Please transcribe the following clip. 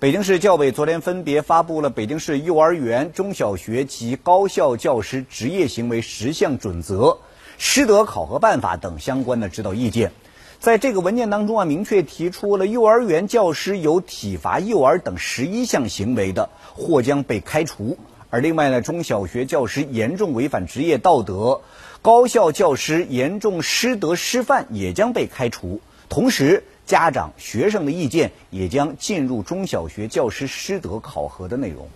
北京市教委昨天分别发布了《北京市幼儿园、中小学及高校教师职业行为十项准则、师德考核办法》等相关的指导意见。在这个文件当中啊，明确提出了幼儿园教师有体罚幼儿等十一项行为的，或将被开除；而另外呢，中小学教师严重违反职业道德，高校教师严重师德失范，也将被开除。同时，家长、学生的意见也将进入中小学教师师德考核的内容。